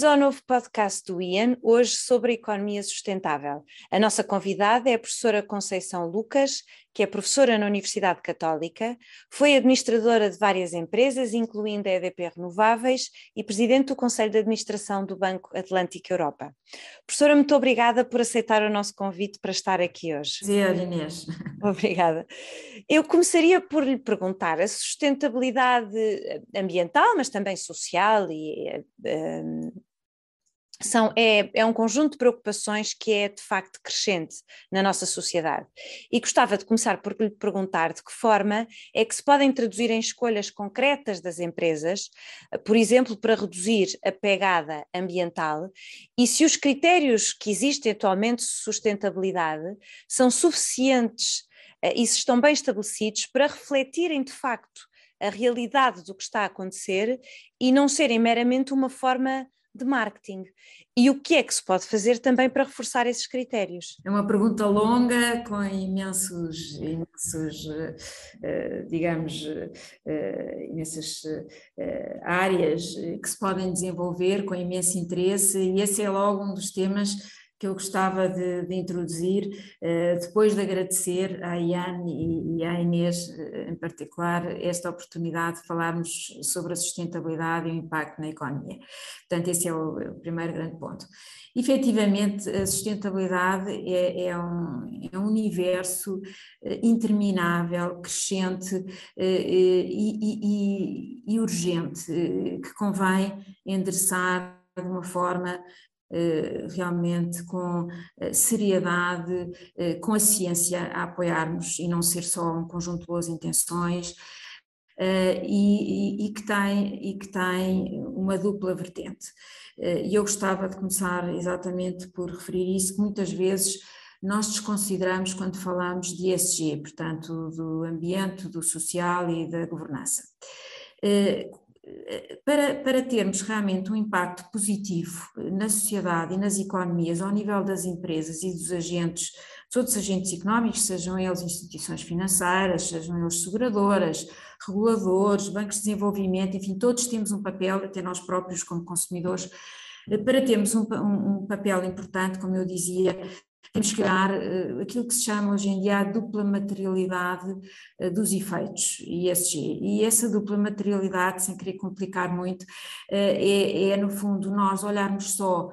Bem-vindos ao novo podcast do IAN, hoje sobre a economia sustentável. A nossa convidada é a professora Conceição Lucas, que é professora na Universidade Católica, foi administradora de várias empresas, incluindo a EDP Renováveis, e presidente do Conselho de Administração do Banco Atlântico Europa. Professora, muito obrigada por aceitar o nosso convite para estar aqui hoje. Prazer, Inês. Obrigada. Eu começaria por lhe perguntar: a sustentabilidade ambiental, mas também social e um, são, é, é um conjunto de preocupações que é de facto crescente na nossa sociedade. E gostava de começar por lhe perguntar de que forma é que se podem traduzir em escolhas concretas das empresas, por exemplo, para reduzir a pegada ambiental, e se os critérios que existem atualmente de sustentabilidade são suficientes eh, e se estão bem estabelecidos para refletirem de facto a realidade do que está a acontecer e não serem meramente uma forma de marketing. E o que é que se pode fazer também para reforçar esses critérios? É uma pergunta longa, com imensos, imensos eh, digamos, eh, imensas eh, áreas que se podem desenvolver com imenso interesse, e esse é logo um dos temas que eu gostava de, de introduzir, uh, depois de agradecer à Ian e, à Inês, uh, em particular, esta oportunidade de falarmos sobre a sustentabilidade e o impacto na economia. Portanto, esse é o, o primeiro grande ponto. Efetivamente, a sustentabilidade é, é, um, é um, universo uh, interminável, crescente e, e, e urgente, que convém endereçar de uma forma eh, realmente com eh, seriedade, eh, com a ciência a apoiarmos e não ser só um conjunto de boas intenções. E, e, e, que tem, e que tem uma dupla vertente. E eu gostava de começar exatamente por referir isso, que muitas vezes nós desconsideramos quando falamos de ESG, portanto, do ambiente, do social e da governança para, para termos realmente um impacto positivo na sociedade e nas economias, ao nível das empresas e dos agentes, dos outros agentes económicos, sejam eles instituições financeiras, sejam eles seguradoras, reguladores, bancos de desenvolvimento, enfim, todos temos um papel, até nós próprios como consumidores, para termos um, um papel importante, como eu dizia, temos que olhar uh, aquilo que se chama hoje em dia a dupla materialidade uh, dos efeitos ESG. E essa dupla materialidade, sem querer complicar muito, uh, é, é, no fundo nós olharmos só,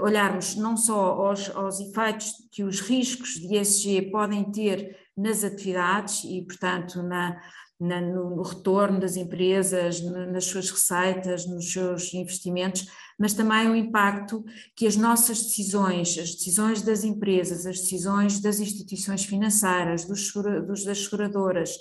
olharmos não só aos, aos efeitos que os riscos de ESG podem ter nas atividades e, portanto, na, na, no, retorno das empresas, nas suas receitas, nos seus investimentos, mas também o impacto que as nossas decisões, as decisões das empresas, as decisões das instituições financeiras, dos, dos das seguradoras,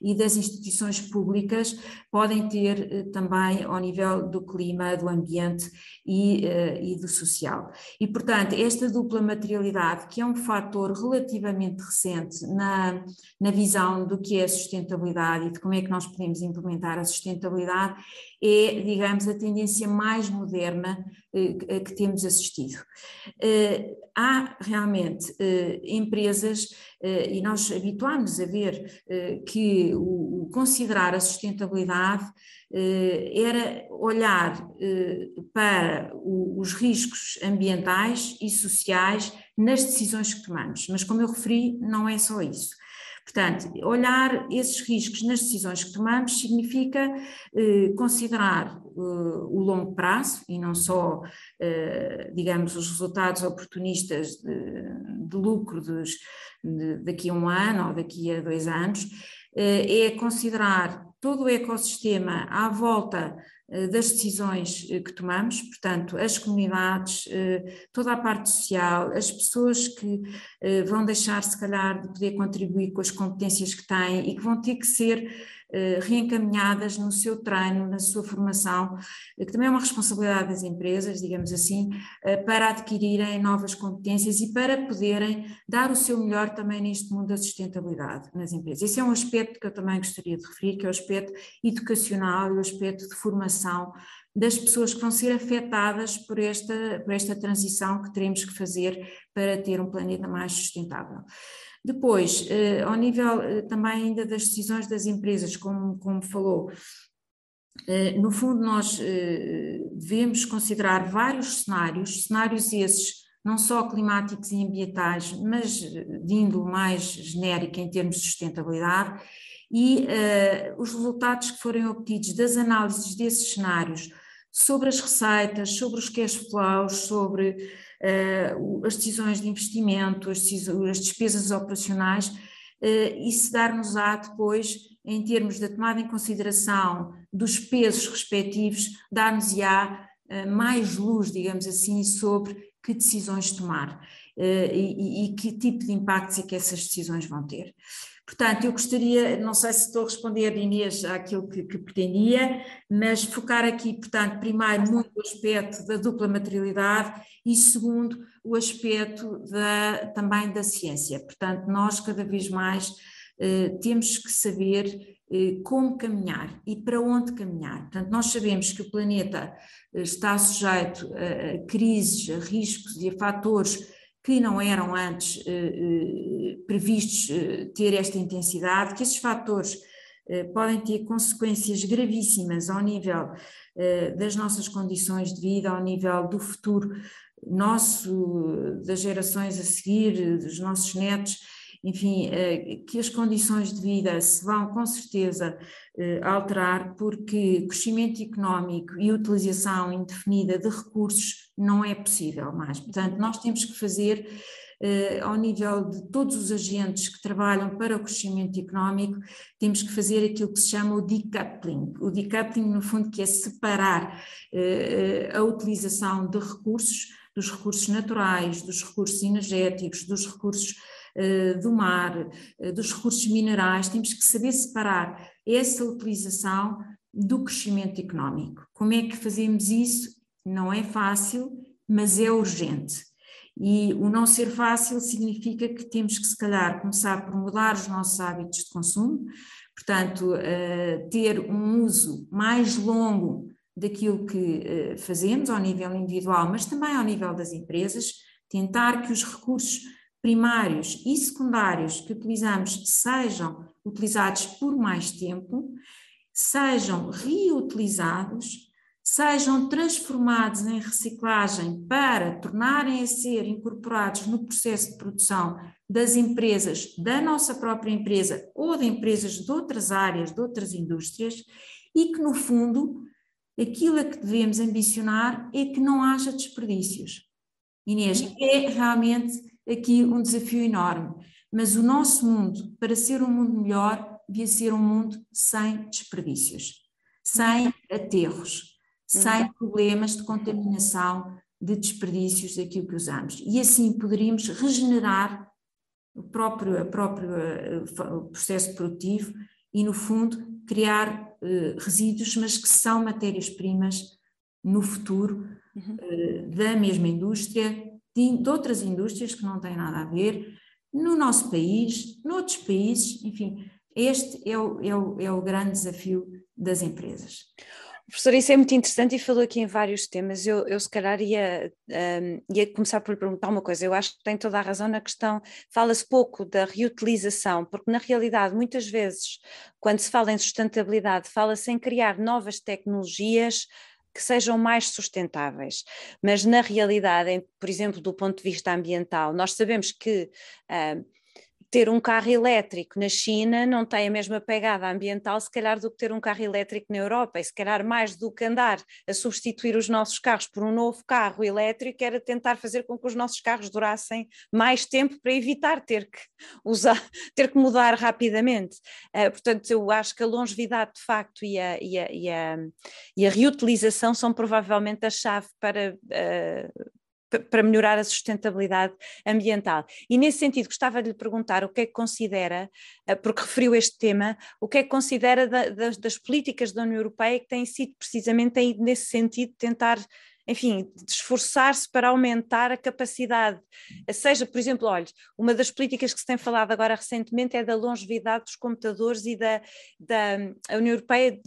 e das instituições públicas podem ter eh, também ao nível do clima, do ambiente e, eh, e do social. E, portanto, esta dupla materialidade, que é um fator relativamente recente na, na visão do que é sustentabilidade e de como é que nós podemos implementar a sustentabilidade, é, digamos, a tendência mais moderna eh, que temos assistido. Eh, há realmente eh, empresas, e nós habituámos a ver que o considerar a sustentabilidade era olhar para os riscos ambientais e sociais nas decisões que tomamos, mas como eu referi, não é só isso. Portanto, olhar esses riscos nas decisões que tomamos significa eh, considerar eh, o longo prazo e não só, eh, digamos, os resultados oportunistas de, de lucro dos, de, daqui a um ano ou daqui a dois anos, eh, é considerar todo o ecossistema à volta das decisões eh, que tomamos, portanto, as comunidades, eh, toda a parte social, as pessoas que vão deixar, se calhar, de poder contribuir com as competências que têm e que vão ter que ser eh, reencaminhadas no seu treino, na sua formação, eh, que também é uma responsabilidade das empresas, digamos assim, eh, para adquirirem novas competências e para poderem dar o seu melhor também neste mundo da sustentabilidade nas empresas. Esse é um aspecto que eu também gostaria de referir, que é o aspecto educacional e o aspecto de formação das pessoas que vão ser afetadas por esta, por esta transição que teremos que fazer para ter um planeta mais sustentável. Depois, eh, ao nível eh, também ainda das decisões das empresas, como, como falou, no fundo, nós devemos considerar vários cenários, cenários esses não só climáticos e ambientais, mas de índole mais genérica em termos de sustentabilidade, e os resultados que forem obtidos das análises desses cenários sobre as receitas, sobre os cash flows, sobre uh, as decisões de investimento, as, as despesas operacionais, uh, isso dar-nos-á depois, em termos da tomada em consideração dos pesos respectivos, dar-nos-á mais luz, digamos assim, sobre que decisões tomar e, e, que tipo de impactos é que essas decisões vão ter. Portanto, eu gostaria, não sei se estou a responder, Inês, àquilo que, que pretendia, mas focar aqui, portanto, primeiro, muito o aspecto da dupla materialidade e, segundo, o aspecto da, também da ciência. Portanto, nós cada vez mais eh, temos que saber eh, como caminhar e para onde caminhar. Portanto, nós sabemos que o planeta eh, está sujeito a, a crises, a riscos e a fatores que não eram antes eh, eh, previstos eh, ter esta intensidade, que esses fatores podem ter consequências gravíssimas ao nível das nossas condições de vida, ao nível do futuro nosso, das gerações a seguir, dos nossos netos, enfim, eh, que as condições de vida se vão com certeza eh, alterar, porque crescimento económico e utilização indefinida de recursos não é possível mais. Portanto, nós temos que fazer Uh, ao nível de todos os agentes que trabalham para o crescimento económico, temos que fazer aquilo que se chama o decoupling. O decoupling, no fundo, que é separar a utilização de recursos, dos recursos naturais, dos recursos energéticos, dos recursos eh, do mar, eh, dos recursos minerais, temos que saber separar essa utilização do crescimento económico. Como é que fazemos isso? Não é fácil, mas é urgente. E o não ser fácil significa que temos que, se calhar, começar por mudar os nossos hábitos de consumo, portanto, eh, ter um uso mais longo daquilo que fazemos ao nível individual, mas também ao nível das empresas, tentar que os recursos primários e secundários que utilizamos sejam utilizados por mais tempo, sejam reutilizados, sejam transformados em reciclagem para tornarem a ser incorporados no processo de produção das empresas, da nossa própria empresa ou de empresas de outras áreas, de outras indústrias, e que, no fundo, aquilo a que devemos ambicionar é que não haja desperdícios. Inês, é realmente aqui um desafio enorme. Mas o nosso mundo, para ser um mundo melhor, devia ser um mundo sem desperdícios, sem aterros, sem problemas de contaminação, de desperdícios daquilo que usamos. E assim poderíamos regenerar o próprio, o próprio eh, o processo produtivo e, no fundo, criar uh, resíduos, mas que são matérias-primas no futuro uhum. uh, da mesma indústria, de, de outras indústrias que não têm nada a ver, no nosso país, noutros países, enfim, este é o, é o, é o grande desafio das empresas. Professor, isso é muito interessante e falou aqui em vários temas. Eu, eu se calhar ia, um, ia começar por perguntar uma coisa. Eu acho que tem toda a razão na questão, fala-se pouco da reutilização, porque na realidade, muitas vezes, quando se fala em sustentabilidade, fala-se em criar novas tecnologias que sejam mais sustentáveis. Mas na realidade, por exemplo, do ponto de vista ambiental, nós sabemos que uh, ter um carro elétrico na China não tem a mesma pegada ambiental, se calhar, do que ter um carro elétrico na Europa, e se calhar mais do que andar a substituir os nossos carros por um novo carro elétrico, era tentar fazer com que os nossos carros durassem mais tempo para evitar ter que usar, ter que mudar rapidamente. Uh, portanto, eu acho que a longevidade de facto e a, e a, e a, e a reutilização são provavelmente a chave para. Uh, para melhorar a sustentabilidade ambiental. E nesse sentido, gostava de lhe perguntar o que é que considera, eh, porque referiu este tema, o que é que considera da, das, das, políticas da União Europeia que têm sido precisamente nesse sentido tentar enfim, de esforçar-se para aumentar a capacidade, seja, por exemplo, olha, uma das políticas que se tem falado agora recentemente é da longevidade dos computadores e da, da a União Europeia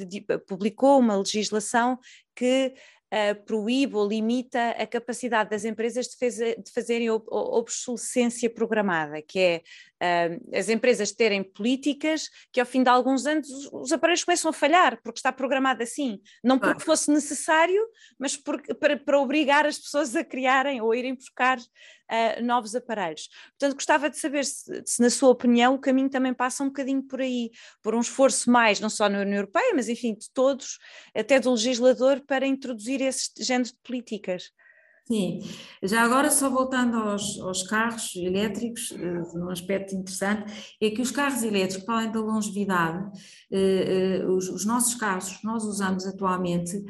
publicou uma legislação que uh, proíbe ou limita a capacidade das empresas de, fez, de fazerem obsolescência programada, que é uh, as empresas terem políticas que ao fim de alguns anos os, os aparelhos começam a falhar, porque está programado assim, não porque fosse necessário, mas porque, para, para obrigar as pessoas a criarem ou irem buscar uh, novos aparelhos. Portanto, gostava de saber se, se, na sua opinião, o caminho também passa um bocadinho por aí, por um esforço mais, não só na União Europeia, mas enfim, de todos, até do legislador, para introduzir esses géneros de políticas. Sim, já agora só voltando aos, aos carros elétricos, uh, um aspecto interessante é que os carros elétricos, para além da longevidade, uh, uh, os, os, nossos carros que nós usamos atualmente,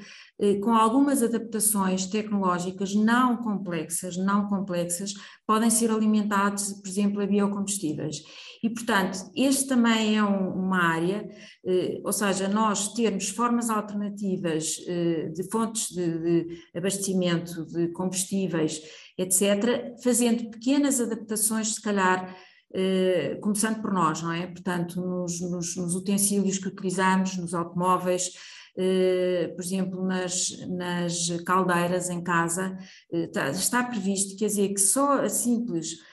com algumas adaptações tecnológicas não complexas, não complexas, podem ser alimentados, por exemplo, a biocombustíveis. E, portanto, este também é um, uma área, eh, ou seja, nós termos formas alternativas eh, de fontes de, de, abastecimento de combustíveis, etc., fazendo pequenas adaptações, se calhar. Eh, começando por nós, não é? Portanto, nos, nos, nos utensílios que utilizamos, nos automóveis, Uh, por exemplo, nas, nas caldeiras em casa, uh, está, está, previsto, quer dizer, que só a simples eh,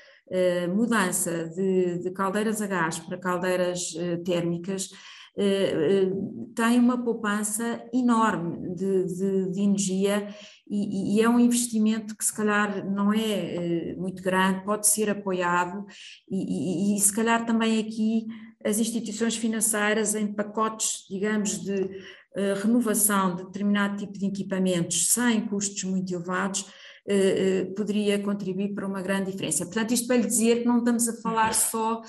mudança de, de, caldeiras a gás para caldeiras uh, térmicas uh, tem uma poupança enorme de, de, de energia e, e, é um investimento que se calhar não é muito grande, pode ser apoiado e, e, e se calhar também aqui as instituições financeiras em pacotes, digamos, de renovação de determinado tipo de equipamentos sem custos muito elevados, eh, eh, poderia contribuir para uma grande diferença. Portanto, isto para lhe dizer que não estamos a falar só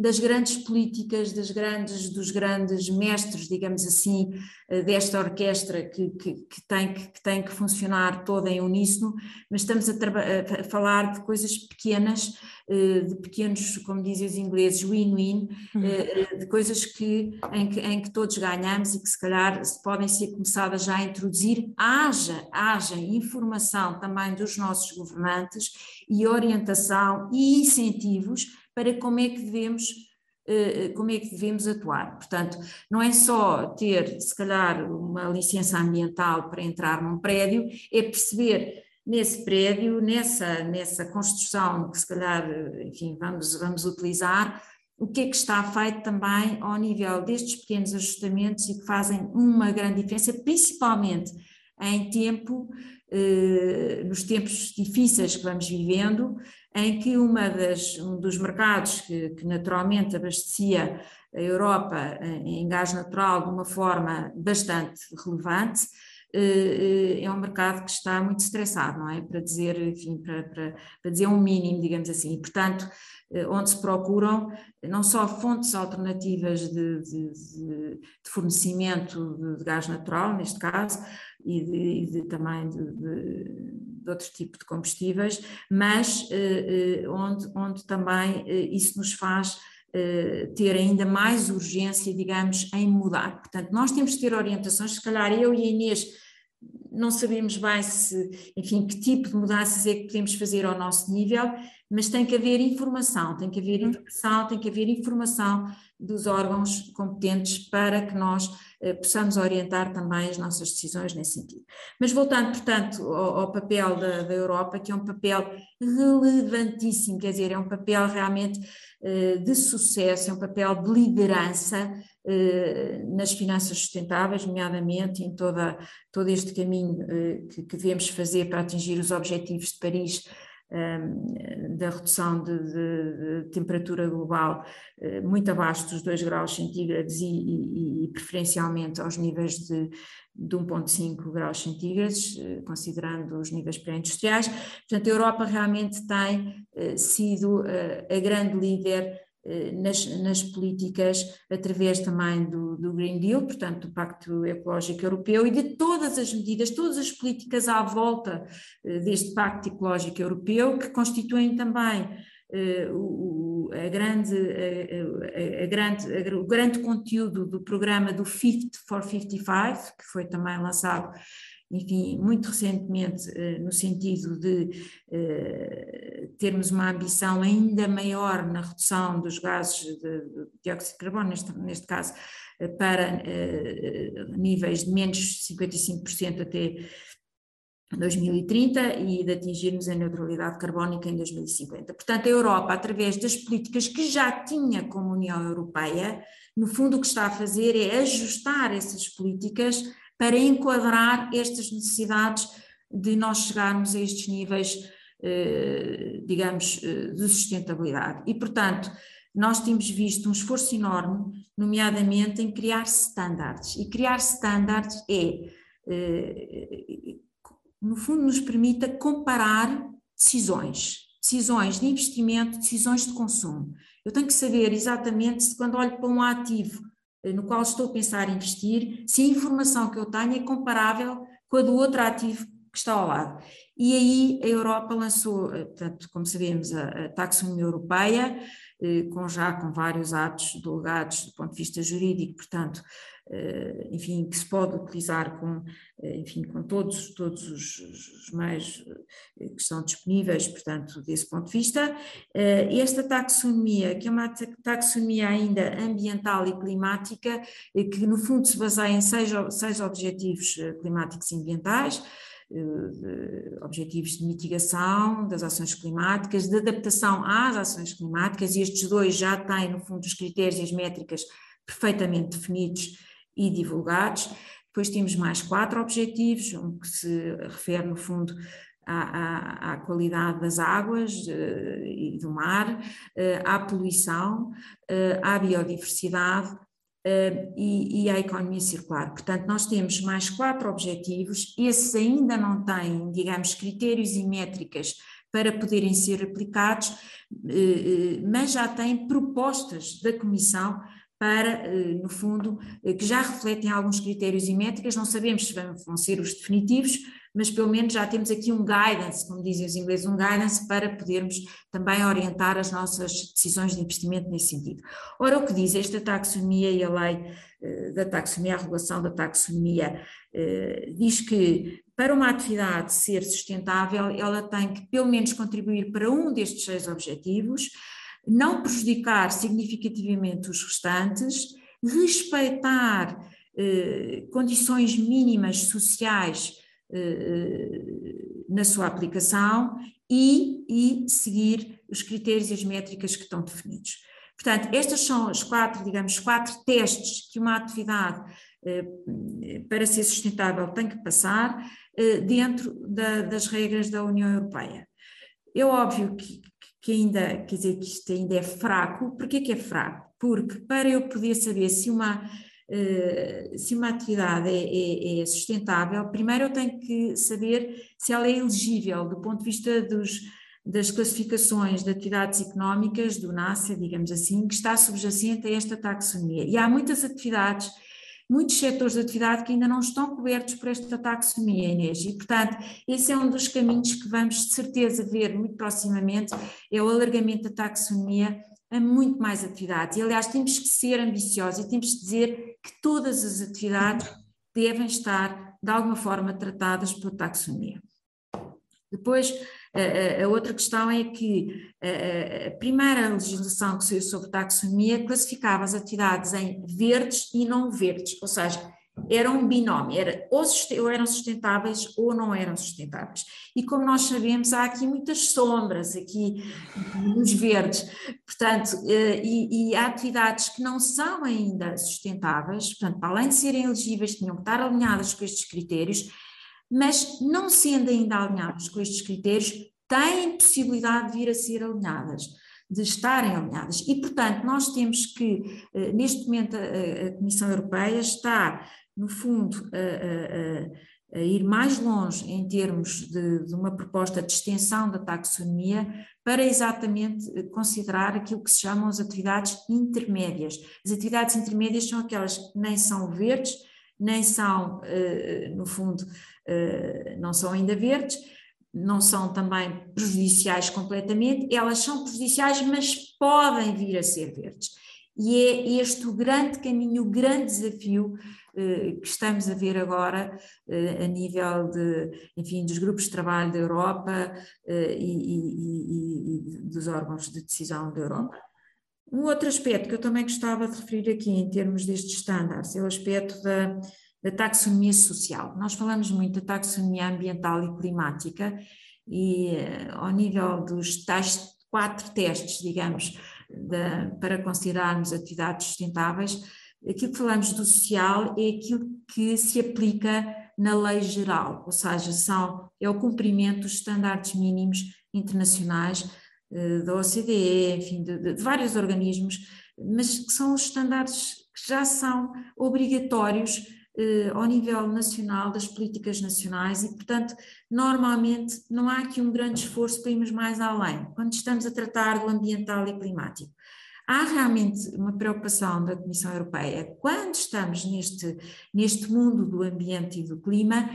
das grandes políticas, das grandes, dos grandes mestres, digamos assim, eh, desta orquestra que, que, que, tem, que, tem que funcionar toda em uníssono, mas estamos a, a, falar de coisas pequenas, eh, de pequenos, como dizem os ingleses, win-win, uhum. eh, de coisas que, em, que, em que todos ganhamos e que se calhar podem ser começadas já a introduzir, haja, haja informação também dos nossos governantes e orientação e incentivos para como é que devemos eh, como é que devemos atuar. Portanto, não é só ter, se calhar, uma licença ambiental para entrar num prédio, é perceber nesse prédio, nessa, nessa construção que se calhar, enfim, vamos, vamos utilizar, o que é que está feito também ao nível destes pequenos ajustamentos e que fazem uma grande diferença, principalmente em tempo, eh, nos tempos difíceis que vamos vivendo, em que uma das, um dos mercados que, que naturalmente abastecia a Europa eh, em gás natural de uma forma bastante relevante, eh, eh, é um mercado que está muito estressado, não é? Para dizer, enfim, para, para, para dizer um mínimo, digamos assim. E, portanto, onde se procuram não só fontes alternativas de, de, de, fornecimento de, gás natural, neste caso, e de, de também de, outro tipo de combustíveis, mas eh, eh, onde, onde também eh, isso nos faz ter ainda mais urgência, digamos, em mudar. Portanto, nós temos que ter orientações, se calhar eu e a Inês não sabemos bem se, enfim, que tipo de mudanças é que podemos fazer ao nosso nível, mas tem que haver informação, tem que haver uhum. educação, tem que haver informação dos órgãos competentes para que nós possamos orientar também as nossas decisões nesse sentido. Mas voltando, portanto, ao, ao papel da, da, Europa, que é um papel relevantíssimo, quer dizer, é um papel realmente eh, de sucesso, é um papel de liderança eh, nas finanças sustentáveis, nomeadamente em toda, todo este caminho eh, que, que devemos fazer para atingir os objetivos de Paris da redução de, de, de, temperatura global eh, muito abaixo dos 2 graus centígrados e, e, e preferencialmente aos níveis de, de 1,5 graus centígrados, eh, considerando os níveis pré-industriais. Portanto, a Europa realmente tem eh, sido a grande líder nas, nas, políticas através também do, do, Green Deal, portanto do Pacto Ecológico Europeu e de todas as medidas, todas as políticas à volta eh, deste Pacto Ecológico Europeu que constituem também uh, o, a grande, a, a, a grande, o grande conteúdo do programa do Fit for 55, que foi também lançado enfim, muito recentemente, eh, no sentido de eh, termos uma ambição ainda maior na redução dos gases de dióxido de carbono, neste, neste caso, eh, para níveis de menos 55% até 2030 e de atingirmos a neutralidade carbónica em 2050. Portanto, a Europa, através das políticas que já tinha como União Europeia, no fundo o que está a fazer é ajustar essas políticas para enquadrar estas necessidades de nós chegarmos a estes níveis, eh, digamos, eh, de sustentabilidade. E, portanto, nós temos visto um esforço enorme, nomeadamente em criar standards. E criar standards é, eh, no fundo, nos permita comparar decisões, decisões de investimento, decisões de consumo. Eu tenho que saber exatamente se, quando olho para um ativo no qual estou a pensar em investir, se a informação que eu tenho é comparável com a do outro ativo que está ao lado. E aí a Europa lançou, eh, portanto, como sabemos, a, a taxonomia europeia, eh, com já com vários atos delegados do ponto de vista jurídico, portanto, eh, enfim, que se pode utilizar com, enfim, com todos, todos os, os meios que estão disponíveis, portanto, desse ponto de vista. Esta taxonomia, que é uma taxonomia ainda ambiental e climática, que no fundo se baseia em seis, seis objetivos climáticos e ambientais, objetivos de mitigação das ações climáticas, de adaptação às ações climáticas, e estes dois já têm, no fundo, os critérios e as métricas perfeitamente definidos e divulgados. Depois temos mais quatro objetivos, um que se refere, no fundo, à, à, à qualidade das águas uh, e do mar, uh, à poluição, uh, à biodiversidade, e, e, a economia circular. Portanto, nós temos mais quatro objetivos, esses ainda não têm, digamos, critérios e métricas para poderem ser aplicados, mas já têm propostas da Comissão para, no fundo, que já refletem alguns critérios e métricas, não sabemos se vão ser os definitivos, mas pelo menos já temos aqui um guidance, como dizem os ingleses, um guidance para podermos também orientar as nossas decisões de investimento nesse sentido. Ora, o que diz esta taxonomia e a lei eh, da taxonomia, a regulação da taxonomia, eh, diz que para uma atividade ser sustentável, ela tem que pelo menos contribuir para um destes seis objetivos, não prejudicar significativamente os restantes, respeitar eh, condições mínimas sociais eh, na sua aplicação e, e seguir os critérios e as métricas que estão definidos. Portanto, estas são os quatro, digamos, quatro testes que uma atividade eh, para ser sustentável tem que passar eh, dentro da, das regras da União Europeia. É óbvio que, que ainda, quer dizer, que isto ainda é fraco. Porquê que é fraco? Porque para eu poder saber se uma eh, se uma atividade é, é, é, sustentável, primeiro eu tenho que saber se ela é elegível do ponto de vista dos, das classificações de atividades económicas do NASA, digamos assim, que está subjacente a esta taxonomia. E há muitas atividades, muitos setores de atividade que ainda não estão cobertos por esta taxonomia, Inês, e portanto esse é um dos caminhos que vamos de certeza ver muito proximamente, é o alargamento da taxonomia a muito mais atividades. E, aliás, temos que ser ambiciosos e temos que dizer que todas as atividades devem estar, de alguma forma, tratadas pela taxonomia. Depois, a, outra questão é que a, primeira legislação que saiu sobre taxonomia classificava as atividades em verdes e não verdes, ou seja, era um binómio, era ou eram sustentáveis ou não eram sustentáveis. E como nós sabemos, há aqui muitas sombras aqui nos verdes, portanto, eh, e, e há atividades que não são ainda sustentáveis, portanto, além de serem elegíveis, tinham que estar alinhadas com estes critérios, mas não sendo ainda alinhadas com estes critérios, têm possibilidade de vir a ser alinhadas de estarem alinhadas. E, portanto, nós temos que, eh, neste momento, a, Comissão Europeia está no fundo, a, a, a, ir mais longe em termos de, de, uma proposta de extensão da taxonomia para exatamente considerar aquilo que se chamam as atividades intermédias. As atividades intermédias são aquelas que nem são verdes, nem são, eh, no fundo, eh, não são ainda verdes, não são também prejudiciais completamente, elas são prejudiciais, mas podem vir a ser verdes. E é este o grande caminho, o grande desafio eh, que estamos a ver agora a nível de, enfim, dos grupos de trabalho da Europa eh, e, e, e dos órgãos de decisão da Europa. Um outro aspecto que eu também gostava de referir aqui em termos destes estándares é o aspecto da, da taxonomia social. Nós falamos muito da taxonomia ambiental e climática e eh, ao nível dos tais quatro testes, digamos, de, para considerarmos atividades sustentáveis, aquilo que falamos do social é aquilo que se aplica na lei geral, ou seja, são, é o cumprimento dos estándares mínimos internacionais da OCDE, enfim, de, de, de vários organismos, mas que são os estándares que já são obrigatórios eh, ao nível nacional, das políticas nacionais, e, portanto, normalmente não há aqui um grande esforço para irmos mais além, quando estamos a tratar do ambiental e climático. Há realmente uma preocupação da Comissão Europeia, quando estamos neste, neste mundo do ambiente e do clima,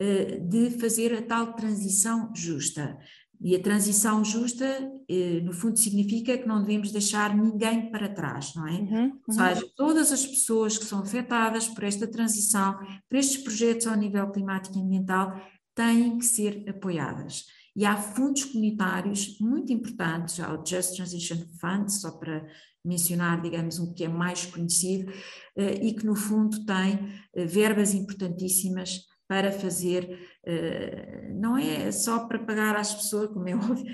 eh, de fazer a tal transição justa. E a transição justa, eh, no fundo, significa que não devemos deixar ninguém para trás, não é? Uhum, uhum. Ou seja, todas as pessoas que são afetadas por esta transição, por estes projetos ao nível climático e ambiental, têm que ser apoiadas. E há fundos comunitários muito importantes, há o Just Transition Fund, só para mencionar, digamos, um que é mais conhecido, eh, e que no fundo tem eh, verbas importantíssimas para fazer, eh, não é só para pagar às pessoas, como é óbvio,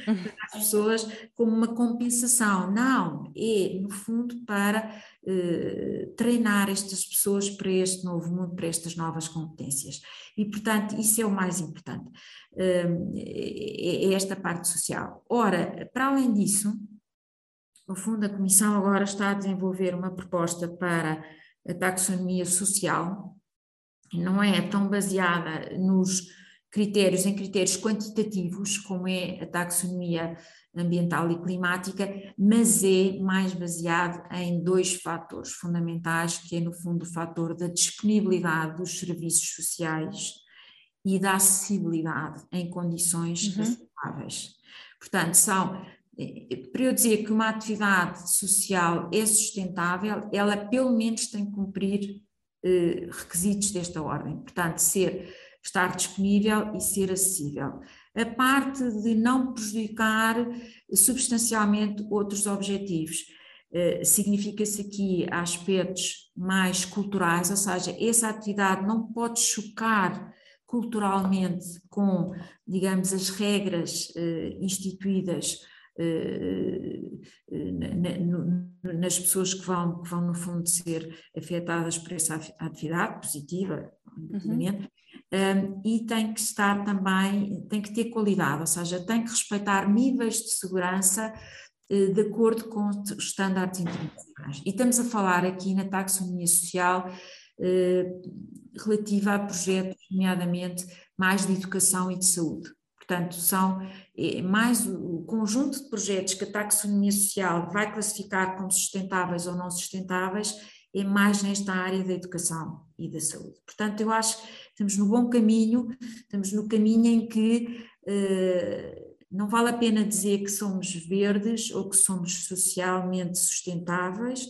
às pessoas como uma compensação, não, é no fundo para eh, treinar estas pessoas para este novo mundo, para estas novas competências. E, portanto, isso é o mais importante, eh, é, é esta parte social. Ora, para além disso, no fundo, a Comissão agora está a desenvolver uma proposta para a taxonomia social, não é tão baseada nos critérios, em critérios quantitativos, como é a taxonomia ambiental e climática, mas é mais baseado em dois fatores fundamentais, que é no fundo o fator da disponibilidade dos serviços sociais e da acessibilidade em condições uhum. aceitáveis. Portanto, são eh, para eu dizer que uma atividade social é sustentável, ela pelo menos tem que cumprir requisitos desta ordem, portanto, ser, estar disponível e ser acessível. A parte de não prejudicar substancialmente outros objetivos. Eh, significa-se aqui aspectos mais culturais, ou seja, essa atividade não pode chocar culturalmente com, digamos, as regras eh, instituídas eh, nas pessoas que vão, que vão, no fundo, ser afetadas por essa atividade positiva, uhum. um, e tem que estar também, tem que ter qualidade, ou seja, tem que respeitar níveis de segurança de acordo com os estándares internacionais. E estamos a falar aqui na taxonomia social relativa a projetos, nomeadamente mais de educação e de saúde. Portanto, são mais o conjunto de projetos que a taxonomia social vai classificar como sustentáveis ou não sustentáveis, é mais nesta área da educação e da saúde. Portanto, eu acho que estamos no bom caminho, estamos no caminho em que eh, não vale a pena dizer que somos verdes ou que somos socialmente sustentáveis,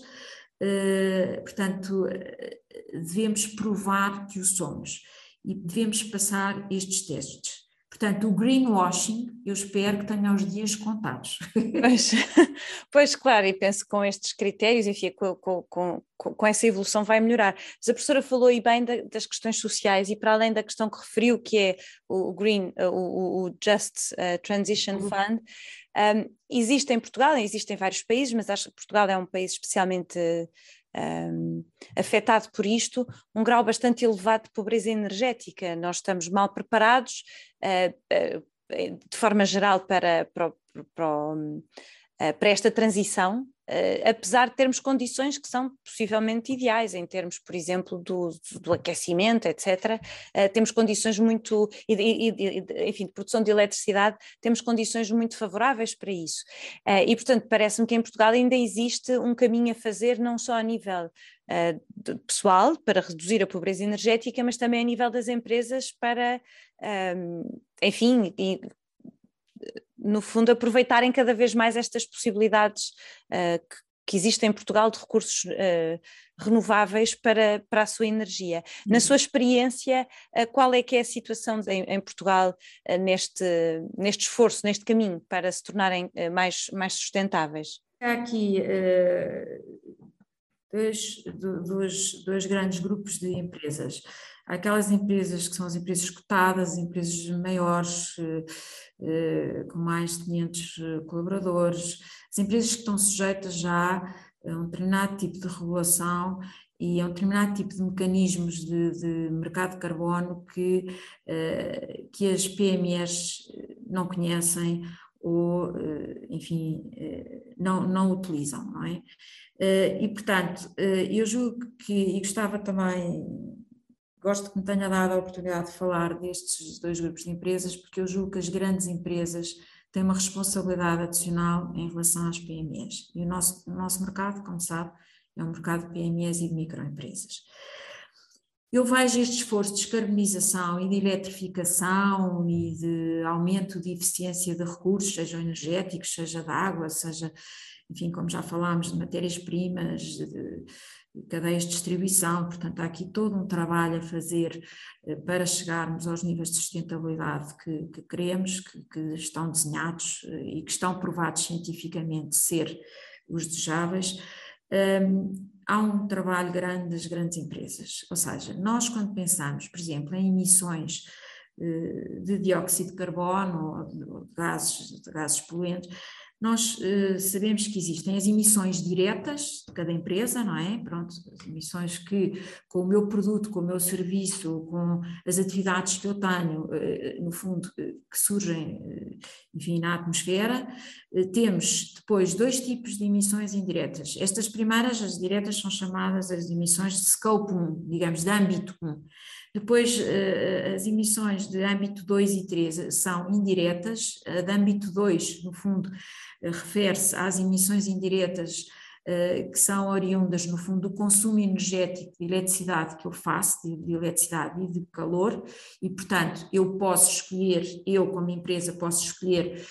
eh, portanto, eh, devemos provar que o somos e devemos passar estes testes. Portanto, o greenwashing, eu espero que tenha os dias contados. Pois, pois claro, e penso que com estes critérios, enfim, com, com, com, com, essa evolução vai melhorar. Mas a professora falou aí bem da, das questões sociais e para além da questão que referiu, que é o, Green, o, o Just uh, Transition uhum. Fund, um, existe em Portugal, existe em vários países, mas acho que Portugal é um país especialmente um, afetado por isto, um grau bastante elevado de pobreza energética. Nós estamos mal preparados, uh, uh, de forma geral, para, para, para, uh, para esta transição, Uh, apesar de termos condições que são possivelmente ideais, em termos, por exemplo, do, do aquecimento, etc., uh, temos condições muito, e, e, enfim, de produção de eletricidade, temos condições muito favoráveis para isso. Uh, e, portanto, parece-me que em Portugal ainda existe um caminho a fazer, não só a nível pessoal, para reduzir a pobreza energética, mas também a nível das empresas para, enfim, no fundo, aproveitarem cada vez mais estas possibilidades uh, que, que, existem em Portugal de recursos uh, renováveis para, para a sua energia. Uhum. Na sua experiência, uh, qual é que é a situação de, em, em, Portugal neste, neste esforço, neste caminho para se tornarem mais, mais sustentáveis? Há aqui dois, dois, dois grandes grupos de empresas. Há aquelas empresas que são as empresas cotadas, empresas maiores, com mais de 500 eh, colaboradores, as empresas que estão sujeitas já a um determinado tipo de regulação e a um determinado tipo de mecanismos de, de mercado de carbono que, que as PMEs não conhecem ou, enfim, não, não utilizam, não é? E, portanto, eu julgo que, e gostava também gosto que me tenha dado a oportunidade de falar destes dois grupos de empresas, porque eu julgo que as grandes empresas têm uma responsabilidade adicional em relação às PMEs. E o nosso, o nosso mercado, como sabe, é um mercado de PMEs e de microempresas. Eu vejo este esforço de descarbonização e de eletrificação e de aumento de eficiência de recursos, sejam energéticos, seja de água, seja, enfim, como já falámos, de matérias-primas, de, cadeias de distribuição, portanto há aqui todo um trabalho a fazer eh, para chegarmos aos níveis de sustentabilidade que, que queremos, que, que, estão desenhados eh, e que estão provados cientificamente ser os desejáveis. Um, há um trabalho grande das grandes empresas, ou seja, nós quando pensamos, por exemplo, em emissões eh, de dióxido de carbono ou de gases, de gases poluentes, nós uh, sabemos que existem as emissões diretas de cada empresa, não é? Pronto, as emissões que, com o meu produto, com o meu serviço, com as atividades que eu tenho, uh, no fundo, uh, que surgem, enfim, na atmosfera. temos depois dois tipos de emissões indiretas. Estas primeiras, as diretas, são chamadas as emissões de scope 1, digamos, de âmbito 1. Depois, as emissões de âmbito 2 e 3 são indiretas, a de âmbito 2, no fundo, refere-se às emissões indiretas que são oriundas, no fundo, do consumo energético de eletricidade que eu faço, de, de, eletricidade e de calor, e, portanto, eu posso escolher, eu como empresa posso escolher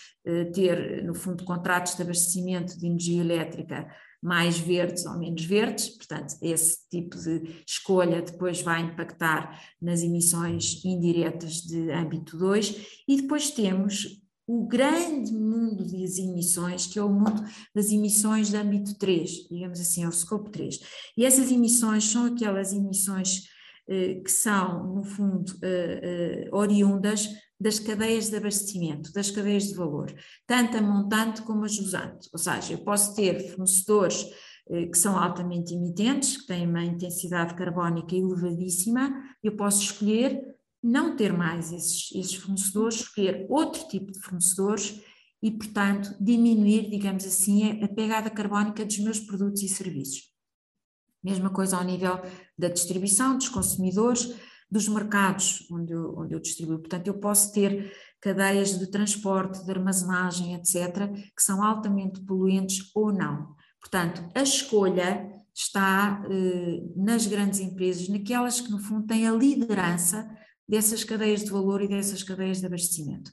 ter, no fundo, contratos de abastecimento de energia elétrica mais verdes ou menos verdes, portanto, esse tipo de escolha depois vai impactar nas emissões indiretas de âmbito 2, e depois temos o grande mundo das emissões, que é o mundo das emissões de âmbito 3, digamos assim, é o scope 3. E essas emissões são aquelas emissões eh, que são, no fundo, eh, eh, oriundas das cadeias de abastecimento, das cadeias de valor, tanto a montante como a jusante. Ou seja, eu posso ter fornecedores eh, que são altamente emitentes, que têm uma intensidade carbónica elevadíssima, eu posso escolher não ter mais esses, esses fornecedores, escolher outro tipo de fornecedores e, portanto, diminuir, digamos assim, a pegada carbónica dos meus produtos e serviços. Mesma coisa ao nível da distribuição, dos consumidores, dos mercados onde eu, onde eu distribuo. Portanto, eu posso ter cadeias de transporte, de armazenagem, etc., que são altamente poluentes ou não. Portanto, a escolha está eh, nas grandes empresas, naquelas que, no fundo, têm a liderança dessas cadeias de valor e dessas cadeias de abastecimento.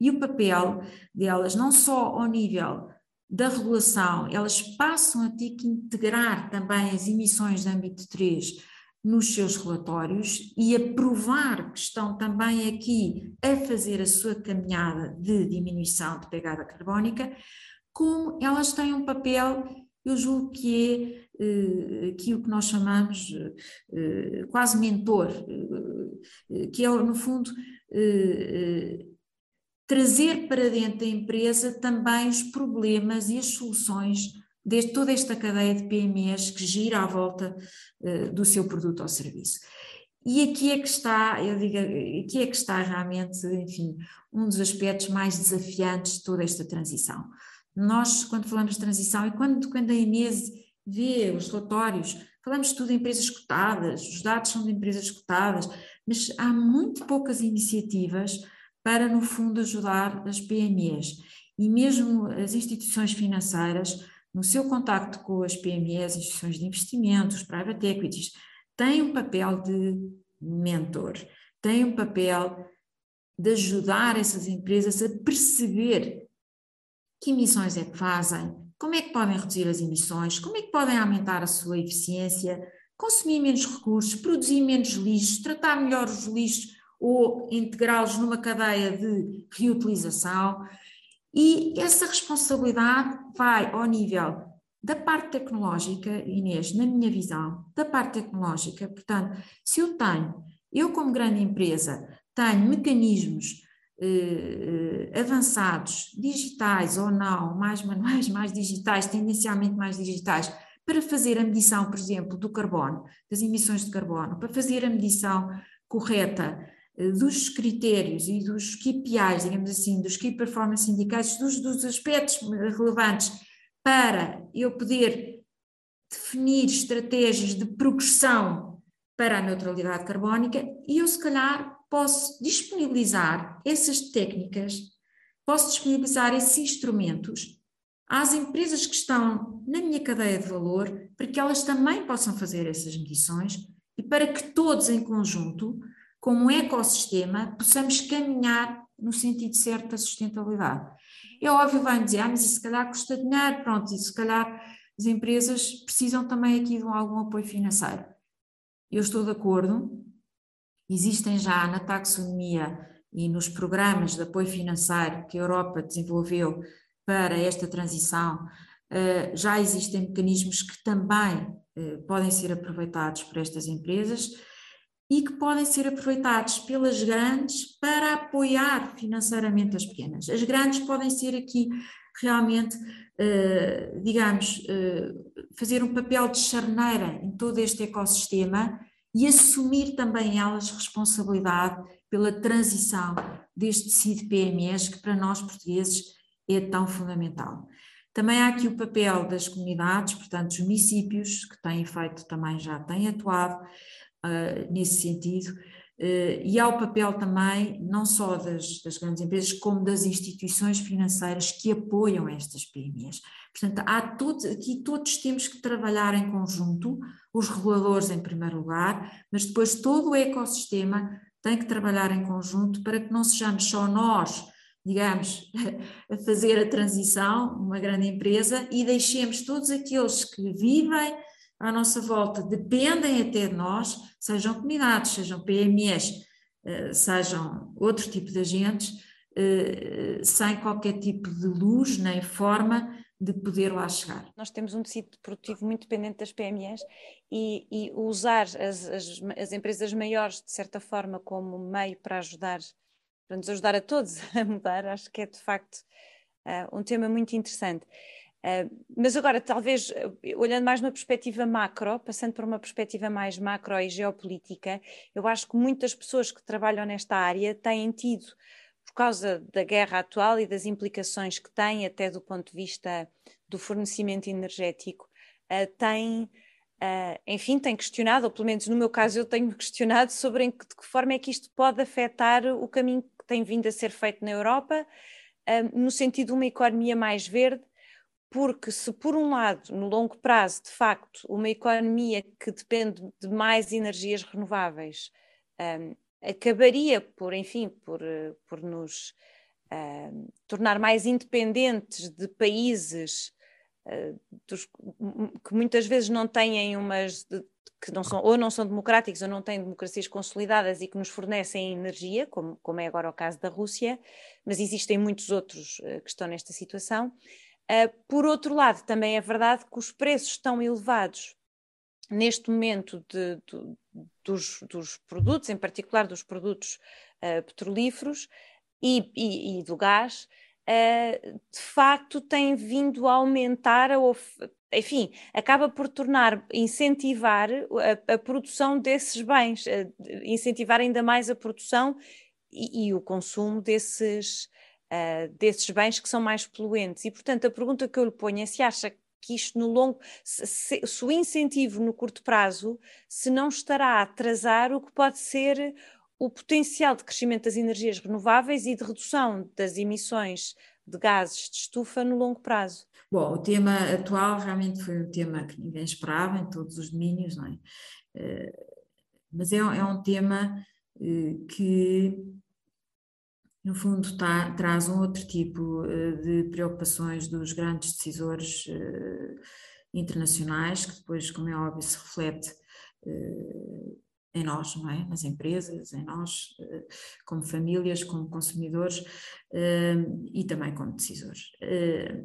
E o papel delas, não só ao nível da regulação, elas passam a ter que integrar também as emissões de âmbito 3 nos seus relatórios e a provar que estão também aqui a fazer a sua caminhada de diminuição de pegada carbónica, como elas têm um papel, eu julgo que é eh, aquilo que nós chamamos eh, quase mentor, eh, que é, no fundo, trazer para dentro da empresa também os problemas e as soluções de toda esta cadeia de PMEs que gira à volta do seu produto ou serviço. E aqui é que está, eu digo, aqui é que está realmente, enfim, um dos aspectos mais desafiantes de toda esta transição. Nós, quando falamos de transição, e quando, quando a Inês vê os relatórios, falamos tudo de empresas cotadas, os dados são de empresas cotadas, mas há muito poucas iniciativas para, no fundo, ajudar as PMEs. E mesmo as instituições financeiras, no seu contacto com as PMEs, instituições de investimentos, private equities, têm um papel de mentor, têm um papel de ajudar essas empresas a perceber que emissões é que fazem, como é que podem reduzir as emissões? Como é que podem aumentar a sua eficiência? Consumir menos recursos, produzir menos lixos, tratar melhor os lixos ou integrá-los numa cadeia de reutilização. E essa responsabilidade vai ao nível Da parte tecnológica, Inês, na minha visão, da parte tecnológica, portanto, se eu tenho, eu como grande empresa, tenho mecanismos eh, eh avançados, digitais ou não, mais manuais, mais digitais, tendencialmente mais digitais, para fazer a medição, por exemplo, do carbono, das emissões de carbono, para fazer a medição correta dos critérios e dos KPIs, digamos assim, dos Key Performance Indicators, dos, dos aspectos relevantes para eu poder definir estratégias de progressão para a neutralidade carbónica e eu, se calhar, posso disponibilizar essas técnicas, posso disponibilizar esses instrumentos às empresas que estão na minha cadeia de valor, para que elas também possam fazer essas medições e para que todos em conjunto, como ecossistema, possamos caminhar no sentido certo da sustentabilidade. É óbvio, vai-me dizer, ah, mas isso se calhar custa dinheiro, pronto, e se calhar as empresas precisam também aqui de algum apoio financeiro. Eu estou de acordo, existem já na taxonomia e nos programas de apoio financeiro que a Europa desenvolveu para esta transição, eh, já existem mecanismos que também eh, podem ser aproveitados por estas empresas e que podem ser aproveitados pelas grandes para apoiar financeiramente as pequenas. As grandes podem ser aqui realmente, eh, digamos, fazer um papel de charneira em todo este ecossistema e assumir também elas responsabilidade pela transição deste tecido PMEs que para nós portugueses é tão fundamental. Também há aqui o papel das comunidades, portanto, os municípios, que têm feito também, já têm atuado uh, nesse sentido, uh, e há o papel também, não só das, das, grandes empresas, como das instituições financeiras que apoiam estas PMEs. Portanto, há todos, aqui todos temos que trabalhar em conjunto, os reguladores em primeiro lugar, mas depois todo o ecossistema tem que trabalhar em conjunto para que não sejamos só nós digamos, a fazer a transição, uma grande empresa, e deixemos todos aqueles que vivem à nossa volta, dependem até de nós, sejam comunidades, sejam PMEs, eh, sejam outro tipo de agentes, eh, sem qualquer tipo de luz nem forma de poder lá chegar. Nós temos um tecido produtivo muito dependente das PMEs e, e usar as, as, as empresas maiores, de certa forma, como meio para ajudar para nos ajudar a todos a mudar, acho que é de facto uh, um tema muito interessante. Uh, mas agora, talvez, olhando mais numa perspectiva macro, passando para uma perspectiva mais macro e geopolítica, eu acho que muitas pessoas que trabalham nesta área têm tido, por causa da guerra atual e das implicações que tem, até do ponto de vista do fornecimento energético, uh, têm Uh, enfim, tem questionado, ou pelo menos no meu caso eu tenho questionado sobre em que, de que forma é que isto pode afetar o caminho tem vindo a ser feito na Europa, uh, no sentido de uma economia mais verde, porque se por um lado, no longo prazo, de facto, uma economia que depende de mais energias renováveis um, acabaria por, enfim, por, por nos uh, tornar mais independentes de países uh, dos, que muitas vezes não têm umas de, que não são, ou não são democráticos ou não têm democracias consolidadas e que nos fornecem energia, como, como é agora o caso da Rússia, mas existem muitos outros uh, que estão nesta situação. Uh, por outro lado, também é verdade que os preços estão elevados neste momento de, de, dos, dos, produtos, em particular dos produtos uh, petrolíferos e, e, e, do gás, uh, de facto tem vindo a aumentar a, enfim, acaba por tornar, incentivar a, a produção desses bens, incentivar ainda mais a produção e, e o consumo desses, uh, desses bens que são mais poluentes. E, portanto, a pergunta que eu lhe ponho é se acha que isto no longo, se, se, se o incentivo no curto prazo, se não estará a atrasar o que pode ser o potencial de crescimento das energias renováveis e de redução das emissões de gases de estufa no longo prazo. Bom, o tema atual realmente foi um tema que ninguém esperava em todos os domínios, não é? Eh, mas é, é um tema eh, que, no fundo, tá, traz um outro tipo eh, de preocupações dos grandes decisores internacionais, que depois, como é óbvio, se reflete em nós, não é? Nas empresas, em nós, eh, como famílias, como consumidores eh, e também como decisores. Eh,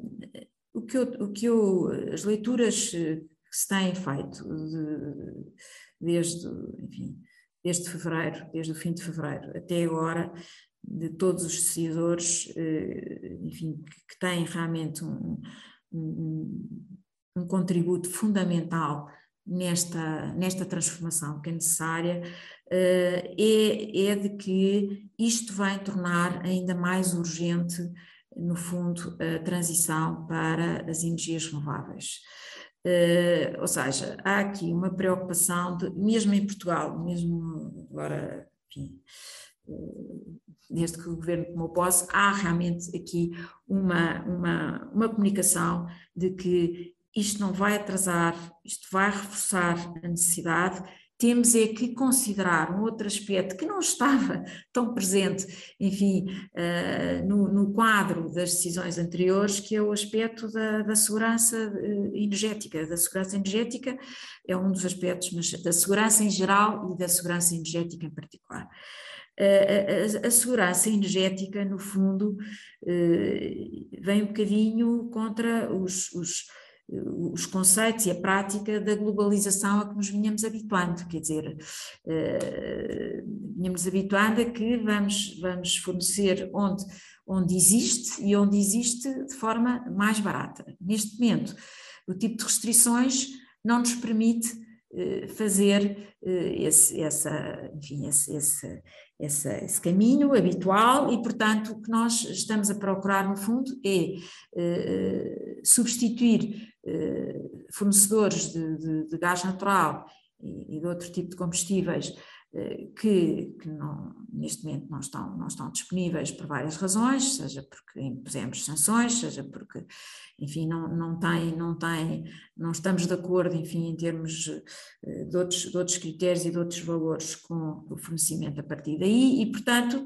o que eu, o que eu, as leituras que se têm feito de, desde, enfim, desde fevereiro, desde o fim de fevereiro até agora, de todos os decisores, eh, enfim, que têm realmente um, um, um contributo fundamental nesta, nesta transformação que é necessária, eh, é, é de que isto vai tornar ainda mais urgente, no fundo, a transição para as energias renováveis. Uh, ou seja, há aqui uma preocupação, de, mesmo em Portugal, mesmo agora, enfim, desde que o governo tomou posse, há realmente aqui uma, uma, uma comunicação de que isto não vai atrasar, isto vai reforçar a necessidade temos é que considerar um outro aspecto que não estava tão presente, enfim, uh, no, no, quadro das decisões anteriores, que é o aspecto da, da, segurança eh, energética. Da segurança energética é um dos aspectos, mas da segurança em geral e da segurança energética em particular. A, a, a, segurança energética, no fundo, uh, vem um bocadinho contra os, os os conceitos e a prática da globalização a que nos vinhamos habituando, quer dizer, uh, vinhamos habituando a que vamos, vamos fornecer onde, onde existe e onde existe de forma mais barata. Neste momento, o tipo de restrições não nos permite fazer uh, esse, essa, enfim, esse, esse, esse, esse, caminho habitual e, portanto, o que nós estamos a procurar, no fundo, é substituir eh, fornecedores de, de, de, gás natural e, e, de outro tipo de combustíveis eh, que, que não, neste momento não estão, não estão disponíveis por várias razões, seja porque impusemos sanções, seja porque, enfim, não, não, tem, não, tem, não estamos de acordo, enfim, em termos eh, de outros, de outros critérios e de outros valores com o fornecimento a partir daí e, portanto,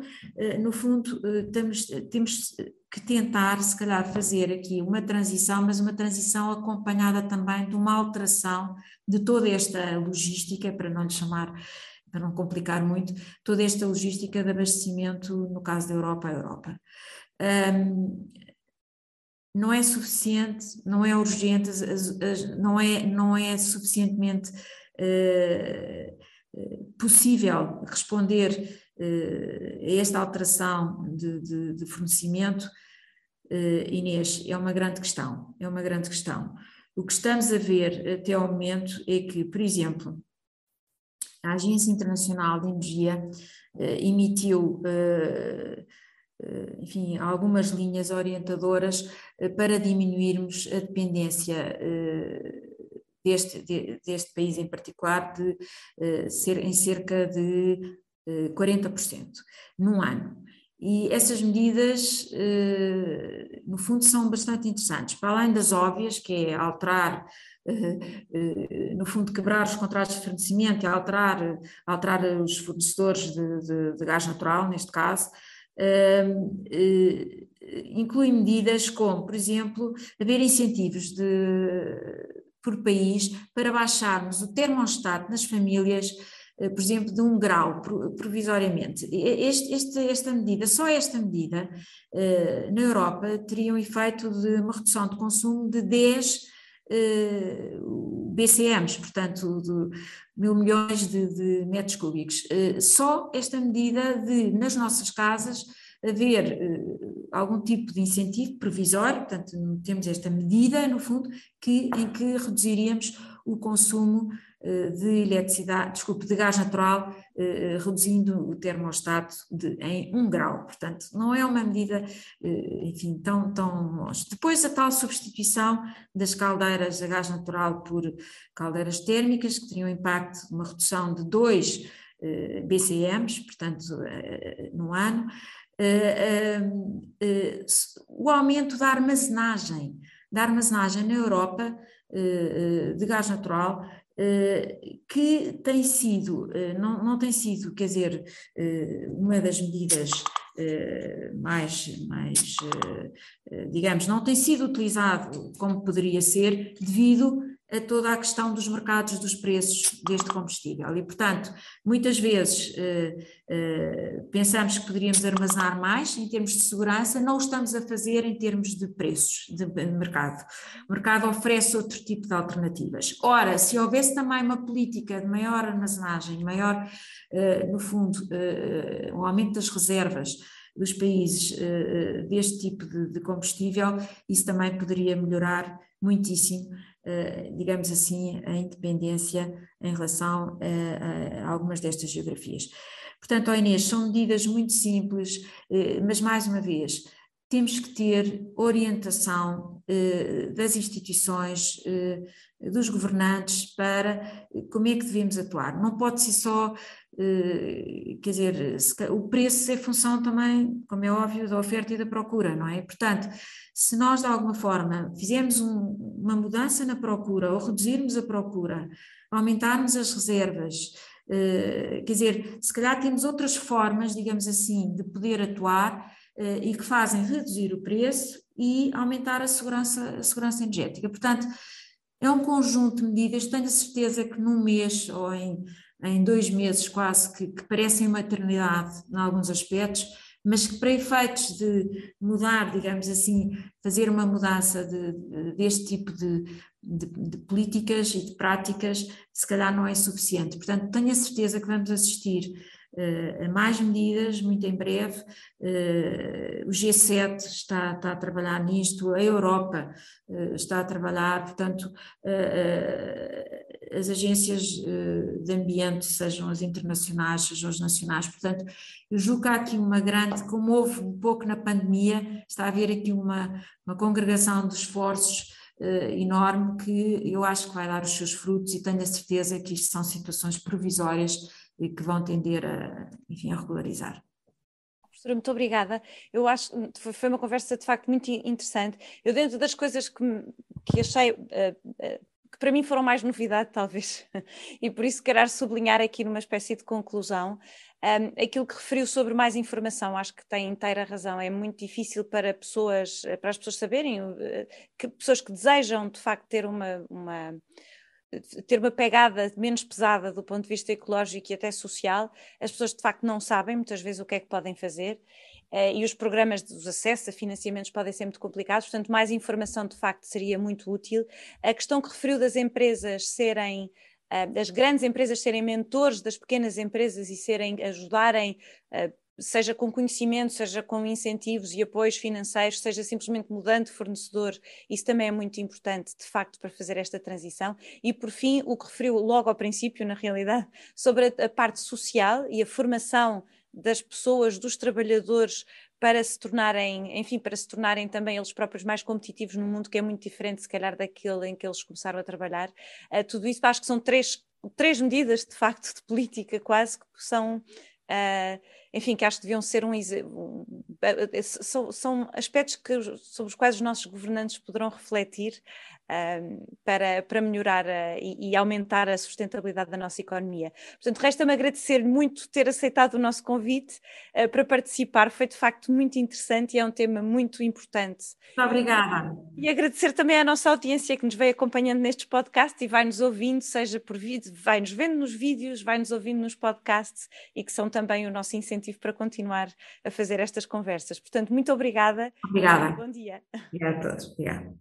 no fundo, temos, temos que tentar, se calhar, fazer aqui uma transição, mas uma transição acompanhada também de uma alteração de toda esta logística, para não lhe chamar, para não complicar muito, toda esta logística de abastecimento, no caso da Europa, a Europa. Um, não é suficiente, não é urgente, não é, não é suficientemente uh, possível responder uh, a esta alteração de, de, de fornecimento uh, Inês, é uma grande questão, é uma grande questão. O que estamos a ver até ao momento é que, por exemplo, a Agência Internacional de Energia emitiu, enfim, algumas linhas orientadoras para diminuirmos a dependência deste, de, deste país em particular de, ser, em cerca de 40% num ano. E essas medidas, eh, no fundo, são bastante interessantes, para além das óbvias, que é alterar, eh, eh, no fundo, quebrar os contratos de fornecimento e alterar, alterar os fornecedores de, de, de gás natural, neste caso, inclui medidas como, por exemplo, haver incentivos de, por país para baixarmos o termostato nas famílias eh, por exemplo, de um grau provisoriamente. Este, este, esta medida, só esta medida, eh, na Europa, teria um efeito de uma redução de consumo de 10 eh, BCMs, portanto, mil milhões de, de metros cúbicos. Só esta medida de, nas nossas casas, haver algum tipo de incentivo provisório, portanto, temos esta medida, no fundo, que, em que reduziríamos o consumo eh, de eletricidade, desculpe, de gás natural, eh, reduzindo o termostato de, em 1 grau. Portanto, não é uma medida, eh, enfim, tão, tão longe. Depois a tal substituição das caldeiras a gás natural por caldeiras térmicas, que teriam impacto de uma redução de 2 BCMs, portanto, no ano. O aumento da armazenagem, da armazenagem na Europa de gás natural eh, que tem sido, eh, não, não tem sido, quer dizer, eh, uma das medidas mais, mais, digamos, não tem sido utilizado como poderia ser devido a toda a questão dos mercados dos preços deste combustível. E, portanto, muitas vezes eh, eh, pensamos que poderíamos armazenar mais em termos de segurança, não o estamos a fazer em termos de preços de mercado. O mercado oferece outro tipo de alternativas. Ora, se houvesse também uma política de maior armazenagem, maior, eh, no fundo, eh, um aumento das reservas, dos países deste tipo de, de, combustível, isso também poderia melhorar muitíssimo, digamos assim, a independência em relação a, a, algumas destas geografias. Portanto, Inês, são medidas muito simples, uh, mas mais uma vez, temos que ter orientação das instituições, dos governantes para como é que devemos atuar. Não pode ser só eh, quer dizer, o preço é função também, como é óbvio, da oferta e da procura, não é? Portanto, se nós de alguma forma fizermos um, uma mudança na procura ou reduzirmos a procura, aumentarmos as reservas, eh, quer dizer, se calhar temos outras formas, digamos assim, de poder atuar eh, e que fazem reduzir o preço e aumentar a segurança, a segurança energética. Portanto, é um conjunto de medidas, tenho a certeza que num mês ou em em dois meses quase, que, que parecem uma eternidade em alguns aspectos, mas que para efeitos de mudar, digamos assim, fazer uma mudança de, de, deste tipo de, de, políticas e de práticas, se calhar não é suficiente. Portanto, tenho a certeza que vamos assistir uh, mais medidas, muito em breve. Uh, o G7 está, está, a trabalhar nisto, a Europa uh, está a trabalhar, portanto, as agências de ambiente, sejam as internacionais, sejam as nacionais, portanto, eu julgo que há aqui uma grande, como houve um pouco na pandemia, está a haver aqui uma, uma congregação de esforços enorme que eu acho que vai dar os seus frutos e tenho a certeza que isto são situações provisórias e que vão tender a, enfim, a regularizar. Professora, muito obrigada. Eu acho que foi uma conversa de facto muito interessante. Eu, dentro das coisas que, que achei. Uh, uh, que para mim foram mais novidade, talvez, e por isso quero sublinhar aqui numa espécie de conclusão um, aquilo que referiu sobre mais informação, acho que tem inteira razão. É muito difícil para pessoas, para as pessoas saberem, que pessoas que desejam de facto ter uma, uma ter uma pegada menos pesada do ponto de vista ecológico e até social, as pessoas de facto não sabem muitas vezes o que é que podem fazer uh, e os programas dos acessos a financiamentos podem ser muito complicados, portanto mais informação de facto seria muito útil. A questão que referiu das empresas serem uh, das grandes empresas serem mentores das pequenas empresas e serem ajudarem uh, seja com conhecimento, seja com incentivos e apoios financeiros, seja simplesmente mudando de fornecedor, isso também é muito importante, de facto, para fazer esta transição. E, por fim, o que referiu logo ao princípio, na realidade, sobre a, a parte social e a formação das pessoas, dos trabalhadores, para se tornarem, enfim, para se tornarem também eles próprios mais competitivos num mundo que é muito diferente, se calhar, daquele em que eles começaram a trabalhar. Uh, tudo isso, acho que são três, três medidas, de facto, de política quase, que são Uh, enfim, que acho que deviam ser um, um são, são, aspectos que, sobre os quais os nossos governantes poderão refletir uh, para, para melhorar a, e, e, aumentar a sustentabilidade da nossa economia. Portanto, resta-me agradecer muito ter aceitado o nosso convite uh, para participar, foi de facto muito interessante e é um tema muito importante. Muito obrigada. E agradecer também à nossa audiência que nos veio acompanhando nestes podcasts e vai nos ouvindo, seja por vídeo, vai nos vendo nos vídeos, vai nos ouvindo nos podcasts e que são também o nosso incentivo para continuar a fazer estas conversas. Portanto, muito obrigada. Obrigada. Bom dia. Obrigada a todos. Obrigada.